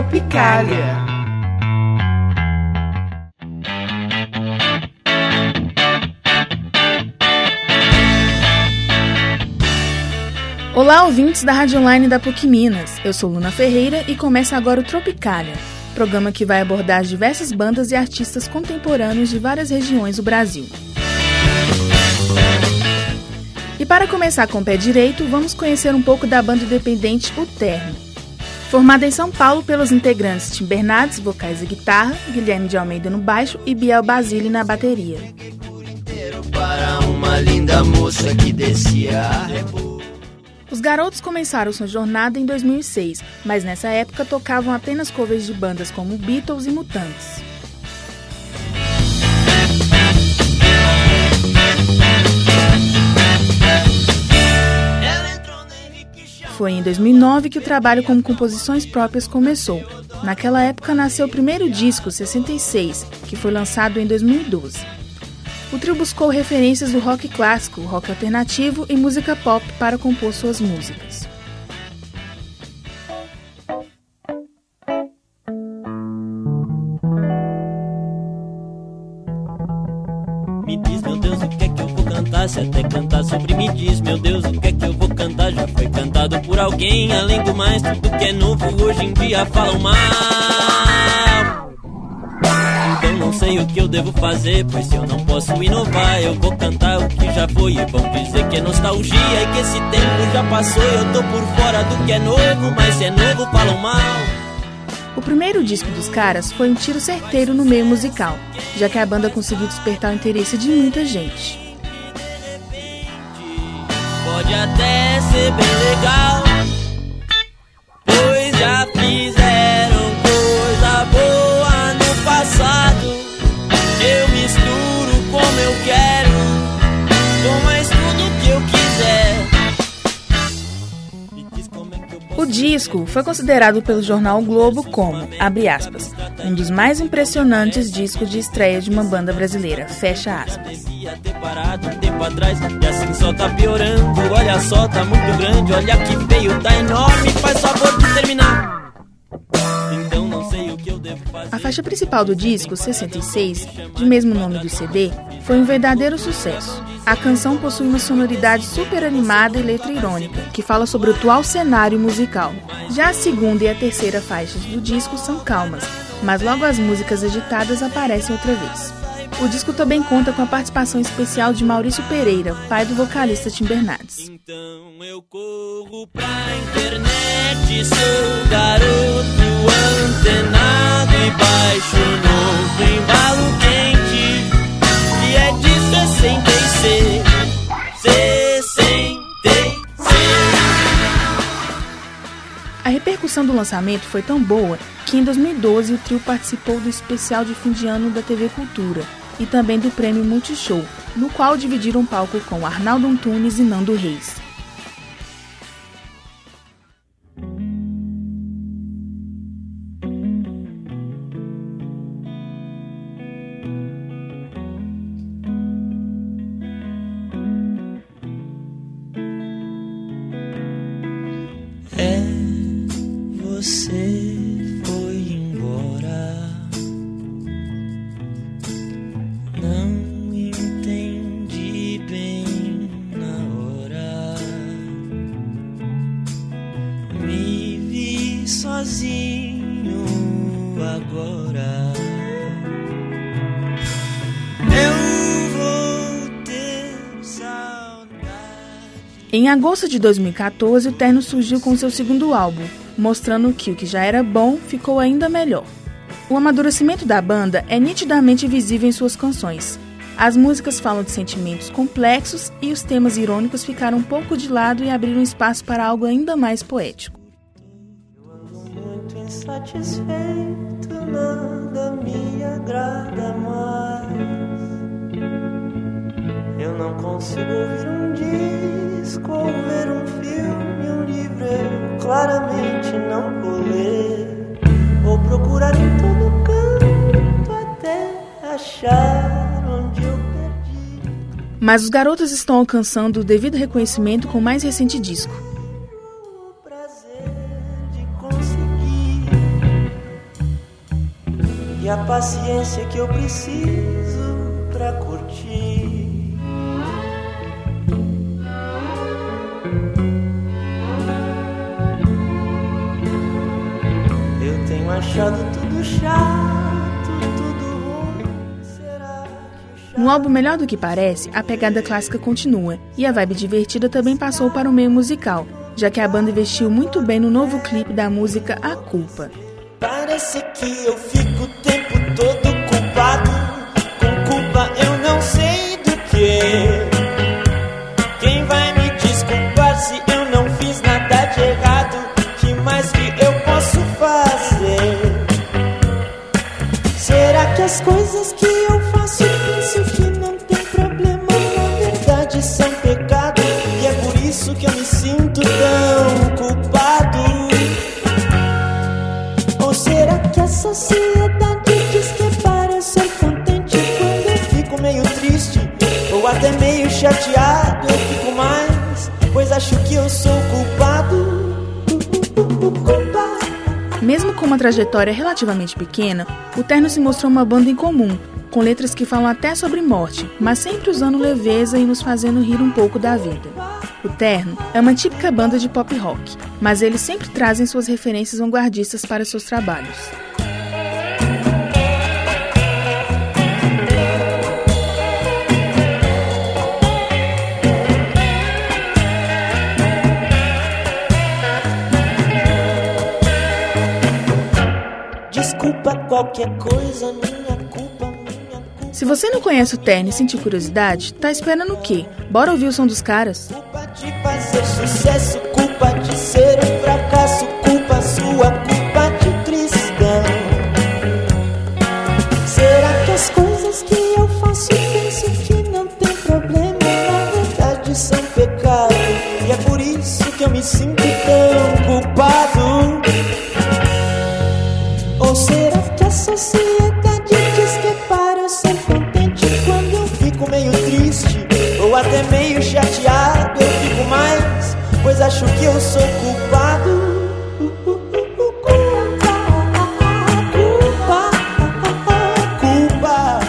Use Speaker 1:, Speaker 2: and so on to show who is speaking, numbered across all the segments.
Speaker 1: Tropicália. Olá, ouvintes da Rádio Online da PUC Minas. Eu sou Luna Ferreira e começa agora o Tropicália, programa que vai abordar diversas bandas e artistas contemporâneos de várias regiões do Brasil. E para começar com o pé direito, vamos conhecer um pouco da banda independente O Terno. Formada em São Paulo pelos integrantes Tim Bernardes, vocais e guitarra, Guilherme de Almeida no baixo e Biel Basile na bateria. Os garotos começaram sua jornada em 2006, mas nessa época tocavam apenas covers de bandas como Beatles e Mutantes. Foi em 2009 que o trabalho com composições próprias começou. Naquela época nasceu o primeiro disco, 66, que foi lançado em 2012. O trio buscou referências do rock clássico, rock alternativo e música pop para compor suas músicas.
Speaker 2: Me diz, meu Deus, o que é que eu vou cantar? Se até cantar sobre me diz, meu Deus, o que é que eu vou cantar? Já foi cantado por alguém, além do mais, tudo que é novo hoje em dia falam mal. Então não sei o que eu devo fazer, pois se eu não posso inovar, eu vou cantar o que já foi. E vão dizer que é nostalgia e que esse tempo já passou. Eu tô por fora do que é novo, mas se é novo falam mal.
Speaker 1: O primeiro disco dos caras foi um tiro certeiro no meio musical, já que a banda conseguiu despertar o interesse de muita gente.
Speaker 2: Pode até ser bem legal,
Speaker 1: disco foi considerado pelo jornal o Globo como, abre aspas, um dos mais impressionantes discos de estreia de uma banda brasileira, fecha aspas. A faixa principal do disco, 66, de mesmo nome do CD, foi um verdadeiro sucesso. A canção possui uma sonoridade super animada e letra irônica, que fala sobre o atual cenário musical. Já a segunda e a terceira faixas do disco são calmas, mas logo as músicas agitadas aparecem outra vez. O disco também conta com a participação especial de Maurício Pereira, pai do vocalista Tim Bernardes.
Speaker 2: Então
Speaker 1: repercussão do lançamento foi tão boa que em 2012 o trio participou do especial de fim de ano da TV Cultura e também do prêmio Multishow, no qual dividiram palco com Arnaldo Antunes e Nando Reis. Em agosto de 2014, o Terno surgiu com seu segundo álbum, mostrando que o que já era bom ficou ainda melhor. O amadurecimento da banda é nitidamente visível em suas canções. As músicas falam de sentimentos complexos e os temas irônicos ficaram um pouco de lado e abriram espaço para algo ainda mais poético.
Speaker 2: muito insatisfeito, nada me agrada mais. Eu não consigo ouvir um disco ou ver um filme, um livro, eu claramente não vou ler. Vou procurar em todo canto até achar onde eu perdi.
Speaker 1: Mas os garotos estão alcançando o devido reconhecimento com o mais recente disco.
Speaker 2: o prazer de conseguir a paciência que eu preciso Achado tudo chato, tudo ruim. Será que o
Speaker 1: No álbum Melhor do que Parece, a pegada clássica continua e a vibe divertida também passou para o meio musical, já que a banda investiu muito bem no novo clipe da música A Culpa.
Speaker 2: Parece que eu fico o tempo todo as coisas que eu faço penso que não tem problema? Na verdade são pecado. E é por isso que eu me sinto tão culpado. Ou será que a sociedade diz que é para ser contente quando eu fico meio triste? Ou até meio chateado eu fico mais, pois acho que eu sou
Speaker 1: Mesmo com uma trajetória relativamente pequena, o Terno se mostrou uma banda em comum, com letras que falam até sobre morte, mas sempre usando leveza e nos fazendo rir um pouco da vida. O Terno é uma típica banda de pop rock, mas eles sempre trazem suas referências vanguardistas para seus trabalhos.
Speaker 2: Qualquer coisa, minha culpa, minha culpa.
Speaker 1: Se você não conhece o Terno e sentiu curiosidade, tá esperando o quê? Bora ouvir o som dos caras?
Speaker 2: Culpa de fazer sucesso, culpa de ser um fracasso, culpa sua, culpa de cristão. Será que as coisas que eu faço penso que não tem problema? Na verdade são pecado, e é por isso que eu me sinto até meio chateado? Eu fico mais, pois acho que eu sou culpado. Culpa, culpa, culpa.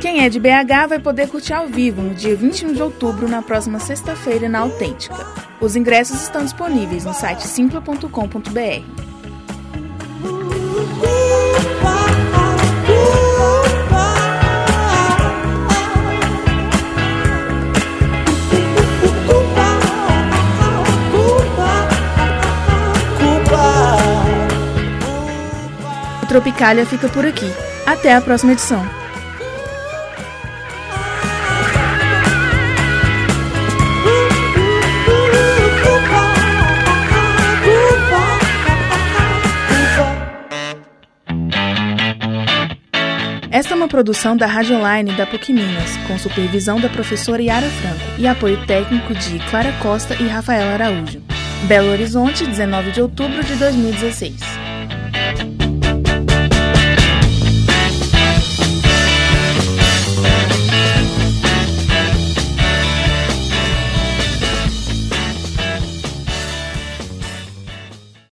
Speaker 1: Quem é de BH vai poder curtir ao vivo no dia 21 de outubro, na próxima sexta-feira, na Autêntica. Os ingressos estão disponíveis no site simpla.com.br. Tropicália fica por aqui. Até a próxima edição. Esta é uma produção da Rádio Online da PUC Minas, com supervisão da professora Yara Franco e apoio técnico de Clara Costa e Rafael Araújo. Belo Horizonte, 19 de outubro de 2016.